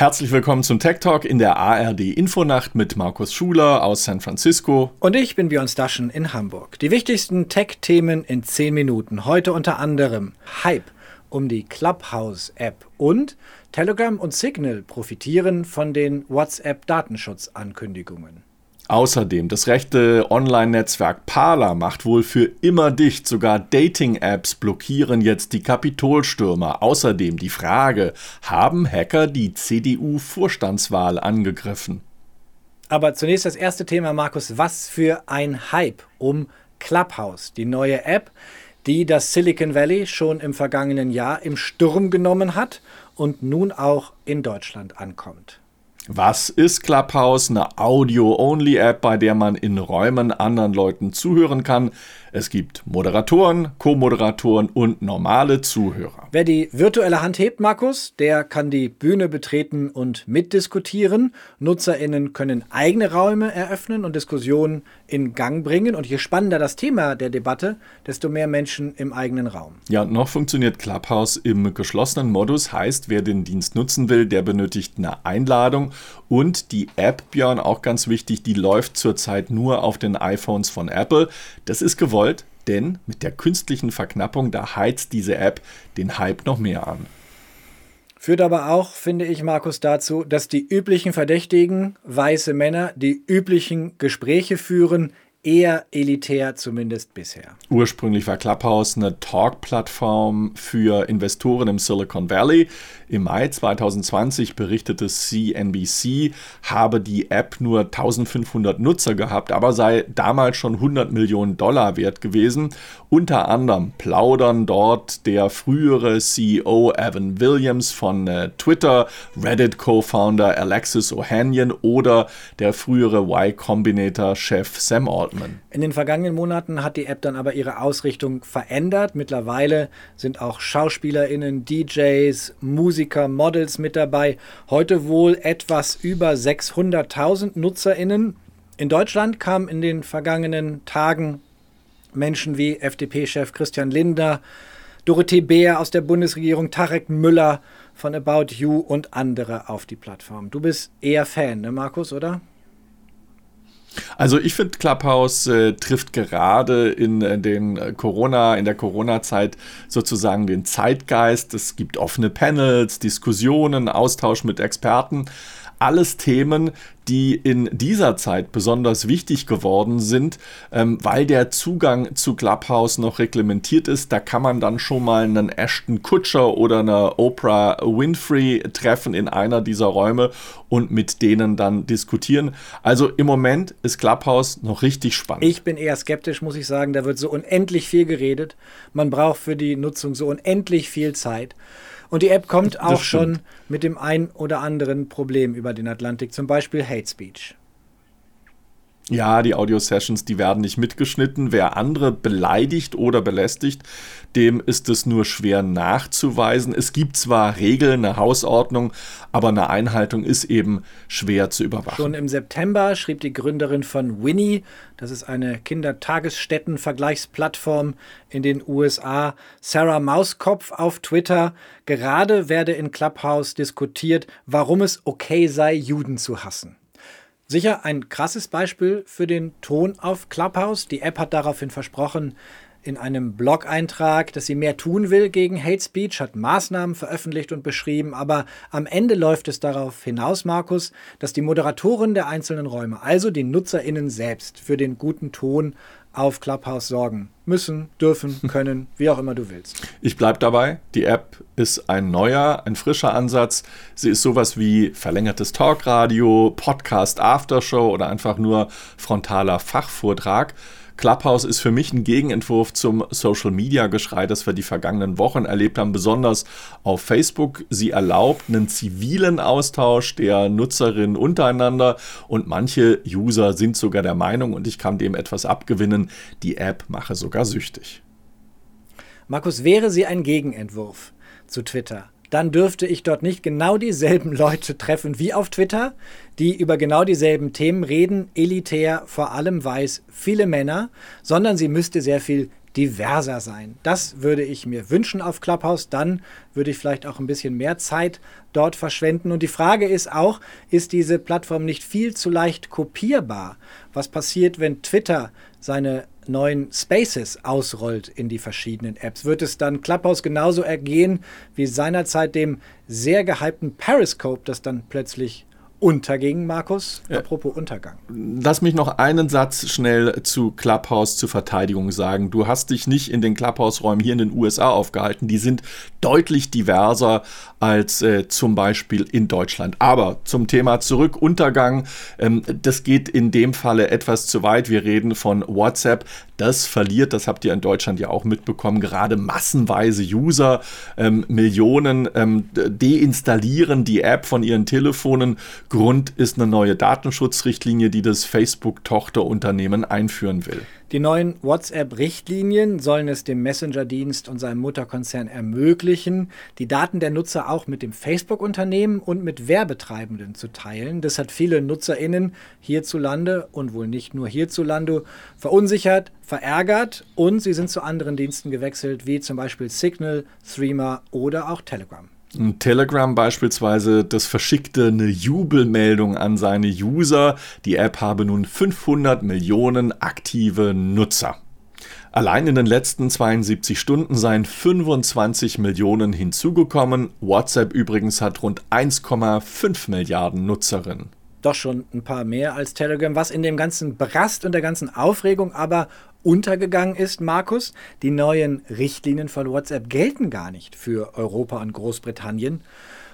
Herzlich willkommen zum Tech Talk in der ARD Infonacht mit Markus Schuler aus San Francisco. Und ich bin Björn Staschen in Hamburg. Die wichtigsten Tech-Themen in 10 Minuten. Heute unter anderem Hype um die Clubhouse-App und Telegram und Signal profitieren von den WhatsApp-Datenschutzankündigungen. Außerdem, das rechte Online-Netzwerk Parler macht wohl für immer dicht. Sogar Dating-Apps blockieren jetzt die Kapitolstürmer. Außerdem die Frage, haben Hacker die CDU-Vorstandswahl angegriffen? Aber zunächst das erste Thema, Markus. Was für ein Hype um Clubhouse, die neue App, die das Silicon Valley schon im vergangenen Jahr im Sturm genommen hat und nun auch in Deutschland ankommt. Was ist Clubhouse? Eine Audio-Only-App, bei der man in Räumen anderen Leuten zuhören kann. Es gibt Moderatoren, Co-Moderatoren und normale Zuhörer. Wer die virtuelle Hand hebt, Markus, der kann die Bühne betreten und mitdiskutieren. NutzerInnen können eigene Räume eröffnen und Diskussionen in Gang bringen. Und je spannender das Thema der Debatte, desto mehr Menschen im eigenen Raum. Ja, noch funktioniert Clubhouse im geschlossenen Modus. Heißt, wer den Dienst nutzen will, der benötigt eine Einladung. Und die App, Björn, auch ganz wichtig, die läuft zurzeit nur auf den iPhones von Apple. Das ist gewollt denn mit der künstlichen Verknappung, da heizt diese App den Hype noch mehr an. Führt aber auch, finde ich, Markus, dazu, dass die üblichen Verdächtigen, weiße Männer, die üblichen Gespräche führen, eher elitär, zumindest bisher. Ursprünglich war Clubhouse eine Talk-Plattform für Investoren im Silicon Valley. Im Mai 2020 berichtete CNBC, habe die App nur 1500 Nutzer gehabt, aber sei damals schon 100 Millionen Dollar wert gewesen. Unter anderem plaudern dort der frühere CEO Evan Williams von äh, Twitter, Reddit-Co-Founder Alexis Ohanian oder der frühere Y Combinator-Chef Sam Altman. Altman. In den vergangenen Monaten hat die App dann aber ihre Ausrichtung verändert. Mittlerweile sind auch SchauspielerInnen, DJs, Musiker, Models mit dabei. Heute wohl etwas über 600.000 NutzerInnen. In Deutschland kamen in den vergangenen Tagen Menschen wie FDP-Chef Christian Lindner, Dorothee Beer aus der Bundesregierung, Tarek Müller von About You und andere auf die Plattform. Du bist eher Fan, ne Markus, oder? Also ich finde Clubhouse äh, trifft gerade in äh, den äh, Corona, in der Corona-Zeit sozusagen den Zeitgeist. Es gibt offene Panels, Diskussionen, Austausch mit Experten alles Themen, die in dieser Zeit besonders wichtig geworden sind, ähm, weil der Zugang zu Clubhouse noch reglementiert ist. Da kann man dann schon mal einen Ashton Kutscher oder eine Oprah Winfrey treffen in einer dieser Räume und mit denen dann diskutieren. Also im Moment ist Clubhouse noch richtig spannend. Ich bin eher skeptisch, muss ich sagen. Da wird so unendlich viel geredet. Man braucht für die Nutzung so unendlich viel Zeit. Und die App kommt auch schon mit dem ein oder anderen Problem über den Atlantik, zum Beispiel Hate Speech. Ja, die Audio-Sessions, die werden nicht mitgeschnitten. Wer andere beleidigt oder belästigt, dem ist es nur schwer nachzuweisen. Es gibt zwar Regeln, eine Hausordnung, aber eine Einhaltung ist eben schwer zu überwachen. Schon im September schrieb die Gründerin von Winnie, das ist eine Kindertagesstätten-Vergleichsplattform in den USA, Sarah Mauskopf auf Twitter, gerade werde in Clubhouse diskutiert, warum es okay sei, Juden zu hassen. Sicher ein krasses Beispiel für den Ton auf Clubhouse. Die App hat daraufhin versprochen, in einem Blog-Eintrag, dass sie mehr tun will gegen Hate Speech, hat Maßnahmen veröffentlicht und beschrieben, aber am Ende läuft es darauf hinaus, Markus, dass die Moderatoren der einzelnen Räume, also die NutzerInnen selbst, für den guten Ton auf Clubhouse sorgen müssen, dürfen, können, wie auch immer du willst. Ich bleibe dabei. Die App ist ein neuer, ein frischer Ansatz. Sie ist sowas wie verlängertes Talkradio, Podcast Aftershow oder einfach nur frontaler Fachvortrag. Clubhouse ist für mich ein Gegenentwurf zum Social Media Geschrei, das wir die vergangenen Wochen erlebt haben, besonders auf Facebook. Sie erlaubt einen zivilen Austausch der Nutzerinnen untereinander und manche User sind sogar der Meinung, und ich kann dem etwas abgewinnen, die App mache sogar süchtig. Markus, wäre sie ein Gegenentwurf zu Twitter? dann dürfte ich dort nicht genau dieselben Leute treffen wie auf Twitter, die über genau dieselben Themen reden, elitär, vor allem weiß, viele Männer, sondern sie müsste sehr viel diverser sein. Das würde ich mir wünschen auf Clubhouse. Dann würde ich vielleicht auch ein bisschen mehr Zeit dort verschwenden. Und die Frage ist auch, ist diese Plattform nicht viel zu leicht kopierbar? Was passiert, wenn Twitter seine neuen Spaces ausrollt in die verschiedenen Apps? Wird es dann Clubhouse genauso ergehen wie seinerzeit dem sehr gehypten Periscope, das dann plötzlich unterging, Markus. Ja. Apropos Untergang. Lass mich noch einen Satz schnell zu Clubhouse zur Verteidigung sagen. Du hast dich nicht in den Clubhouse-Räumen hier in den USA aufgehalten. Die sind deutlich diverser als äh, zum Beispiel in Deutschland. Aber zum Thema zurück, Untergang, ähm, das geht in dem Falle etwas zu weit. Wir reden von WhatsApp. Das verliert, das habt ihr in Deutschland ja auch mitbekommen, gerade massenweise User. Ähm, Millionen ähm, deinstallieren die App von ihren Telefonen Grund ist eine neue Datenschutzrichtlinie, die das Facebook-Tochterunternehmen einführen will. Die neuen WhatsApp-Richtlinien sollen es dem Messenger-Dienst und seinem Mutterkonzern ermöglichen, die Daten der Nutzer auch mit dem Facebook-Unternehmen und mit Werbetreibenden zu teilen. Das hat viele NutzerInnen hierzulande und wohl nicht nur hierzulande verunsichert, verärgert und sie sind zu anderen Diensten gewechselt, wie zum Beispiel Signal, Threema oder auch Telegram. Telegram beispielsweise, das verschickte eine Jubelmeldung an seine User. Die App habe nun 500 Millionen aktive Nutzer. Allein in den letzten 72 Stunden seien 25 Millionen hinzugekommen. WhatsApp übrigens hat rund 1,5 Milliarden Nutzerinnen doch schon ein paar mehr als Telegram, was in dem ganzen Brast und der ganzen Aufregung aber untergegangen ist, Markus. Die neuen Richtlinien von WhatsApp gelten gar nicht für Europa und Großbritannien.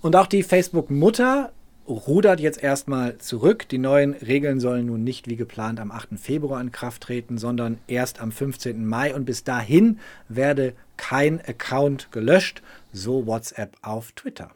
Und auch die Facebook-Mutter rudert jetzt erstmal zurück. Die neuen Regeln sollen nun nicht wie geplant am 8. Februar in Kraft treten, sondern erst am 15. Mai. Und bis dahin werde kein Account gelöscht, so WhatsApp auf Twitter.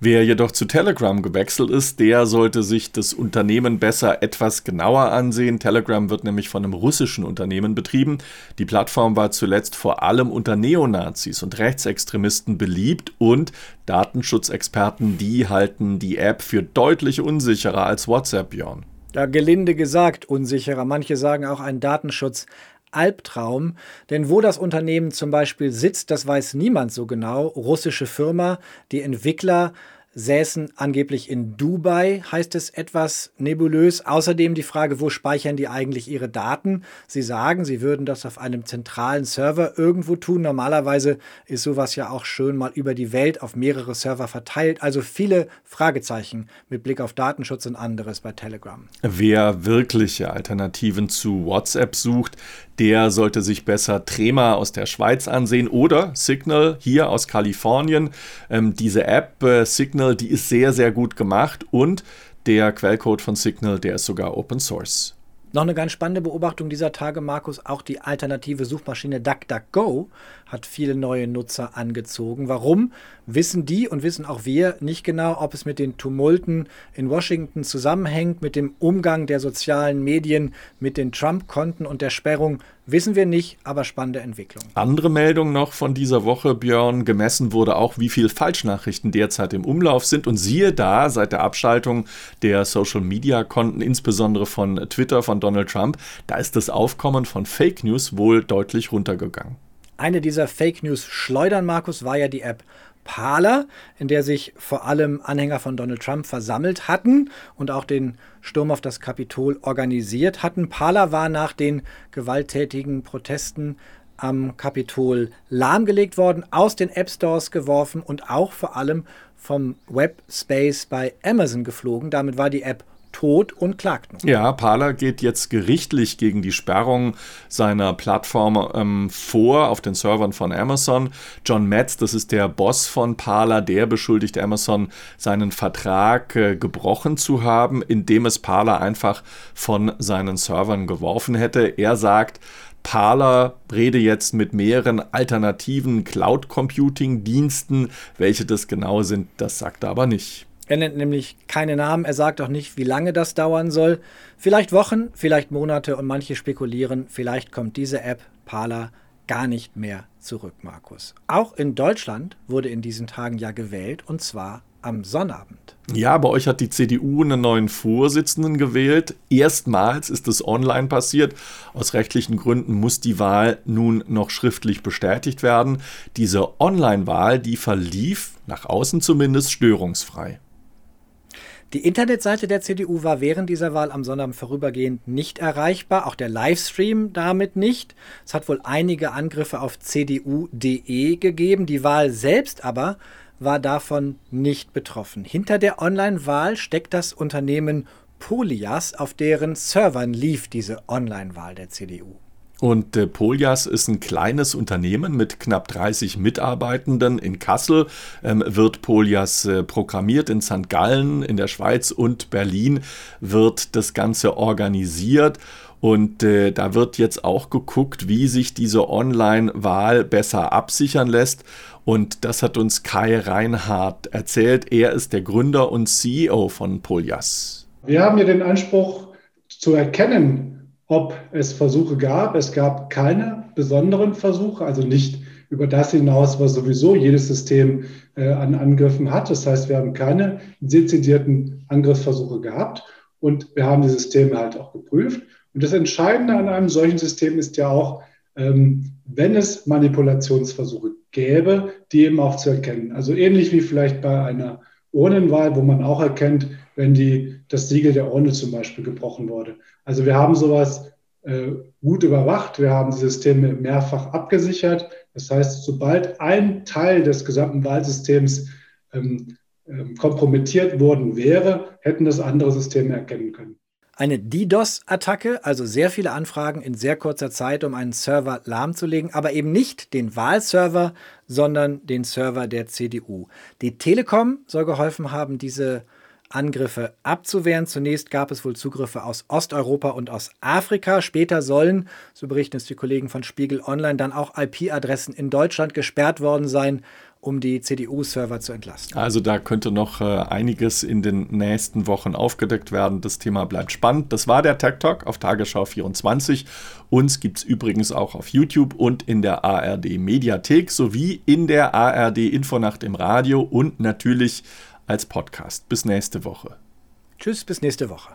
Wer jedoch zu Telegram gewechselt ist, der sollte sich das Unternehmen besser etwas genauer ansehen. Telegram wird nämlich von einem russischen Unternehmen betrieben. Die Plattform war zuletzt vor allem unter Neonazis und Rechtsextremisten beliebt und Datenschutzexperten, die halten die App für deutlich unsicherer als WhatsApp, Björn. Ja, gelinde gesagt unsicherer. Manche sagen auch ein Datenschutz Albtraum. Denn wo das Unternehmen zum Beispiel sitzt, das weiß niemand so genau. Russische Firma, die Entwickler säßen angeblich in Dubai, heißt es etwas nebulös. Außerdem die Frage, wo speichern die eigentlich ihre Daten? Sie sagen, sie würden das auf einem zentralen Server irgendwo tun. Normalerweise ist sowas ja auch schön mal über die Welt auf mehrere Server verteilt. Also viele Fragezeichen mit Blick auf Datenschutz und anderes bei Telegram. Wer wirkliche Alternativen zu WhatsApp sucht, der sollte sich besser Trema aus der Schweiz ansehen oder Signal hier aus Kalifornien. Ähm, diese App äh, Signal, die ist sehr, sehr gut gemacht und der Quellcode von Signal, der ist sogar Open Source. Noch eine ganz spannende Beobachtung dieser Tage, Markus, auch die alternative Suchmaschine DuckDuckGo hat viele neue Nutzer angezogen. Warum? Wissen die und wissen auch wir nicht genau, ob es mit den Tumulten in Washington zusammenhängt, mit dem Umgang der sozialen Medien, mit den Trump-Konten und der Sperrung Wissen wir nicht, aber spannende Entwicklung. Andere Meldung noch von dieser Woche, Björn. Gemessen wurde auch, wie viel Falschnachrichten derzeit im Umlauf sind. Und siehe da, seit der Abschaltung der Social-Media-Konten, insbesondere von Twitter, von Donald Trump, da ist das Aufkommen von Fake News wohl deutlich runtergegangen. Eine dieser Fake News schleudern, Markus, war ja die App Parler, in der sich vor allem Anhänger von Donald Trump versammelt hatten und auch den Sturm auf das Kapitol organisiert hatten. Parler war nach den gewalttätigen Protesten am Kapitol lahmgelegt worden, aus den App Stores geworfen und auch vor allem vom Webspace bei Amazon geflogen. Damit war die App tot und klagt. Ja, Parler geht jetzt gerichtlich gegen die Sperrung seiner Plattform ähm, vor auf den Servern von Amazon. John Metz, das ist der Boss von Parler, der beschuldigt Amazon, seinen Vertrag äh, gebrochen zu haben, indem es Parler einfach von seinen Servern geworfen hätte. Er sagt, Parler rede jetzt mit mehreren alternativen Cloud Computing Diensten. Welche das genau sind, das sagt er aber nicht. Er nennt nämlich keine Namen, er sagt auch nicht, wie lange das dauern soll. Vielleicht Wochen, vielleicht Monate und manche spekulieren, vielleicht kommt diese App Parler gar nicht mehr zurück, Markus. Auch in Deutschland wurde in diesen Tagen ja gewählt und zwar am Sonnabend. Ja, bei euch hat die CDU einen neuen Vorsitzenden gewählt. Erstmals ist es online passiert. Aus rechtlichen Gründen muss die Wahl nun noch schriftlich bestätigt werden. Diese Online-Wahl, die verlief, nach außen zumindest, störungsfrei. Die Internetseite der CDU war während dieser Wahl am Sonnabend vorübergehend nicht erreichbar, auch der Livestream damit nicht. Es hat wohl einige Angriffe auf cdu.de gegeben. Die Wahl selbst aber war davon nicht betroffen. Hinter der Online-Wahl steckt das Unternehmen Polias, auf deren Servern lief diese Online-Wahl der CDU. Und äh, Polias ist ein kleines Unternehmen mit knapp 30 Mitarbeitenden in Kassel. Ähm, wird Polias äh, programmiert in St. Gallen, in der Schweiz und Berlin wird das Ganze organisiert. Und äh, da wird jetzt auch geguckt, wie sich diese Online-Wahl besser absichern lässt. Und das hat uns Kai Reinhardt erzählt. Er ist der Gründer und CEO von Polias. Wir haben ja den Anspruch zu erkennen, ob es Versuche gab. Es gab keine besonderen Versuche, also nicht über das hinaus, was sowieso jedes System äh, an Angriffen hat. Das heißt, wir haben keine dezidierten Angriffsversuche gehabt und wir haben die Systeme halt auch geprüft. Und das Entscheidende an einem solchen System ist ja auch, ähm, wenn es Manipulationsversuche gäbe, die eben auch zu erkennen. Also ähnlich wie vielleicht bei einer Urnenwahl, wo man auch erkennt, wenn die, das Siegel der Urne zum Beispiel gebrochen wurde. Also wir haben sowas äh, gut überwacht, wir haben die Systeme mehrfach abgesichert. Das heißt, sobald ein Teil des gesamten Wahlsystems ähm, ähm, kompromittiert worden wäre, hätten das andere Systeme erkennen können. Eine DDoS-Attacke, also sehr viele Anfragen in sehr kurzer Zeit, um einen Server lahmzulegen, aber eben nicht den Wahlserver, sondern den Server der CDU. Die Telekom soll geholfen haben, diese Angriffe abzuwehren. Zunächst gab es wohl Zugriffe aus Osteuropa und aus Afrika. Später sollen, so berichten es die Kollegen von Spiegel Online, dann auch IP-Adressen in Deutschland gesperrt worden sein, um die CDU-Server zu entlasten. Also da könnte noch äh, einiges in den nächsten Wochen aufgedeckt werden. Das Thema bleibt spannend. Das war der Tech Talk auf Tagesschau 24. Uns gibt es übrigens auch auf YouTube und in der ARD Mediathek sowie in der ARD Infonacht im Radio und natürlich als Podcast. Bis nächste Woche. Tschüss, bis nächste Woche.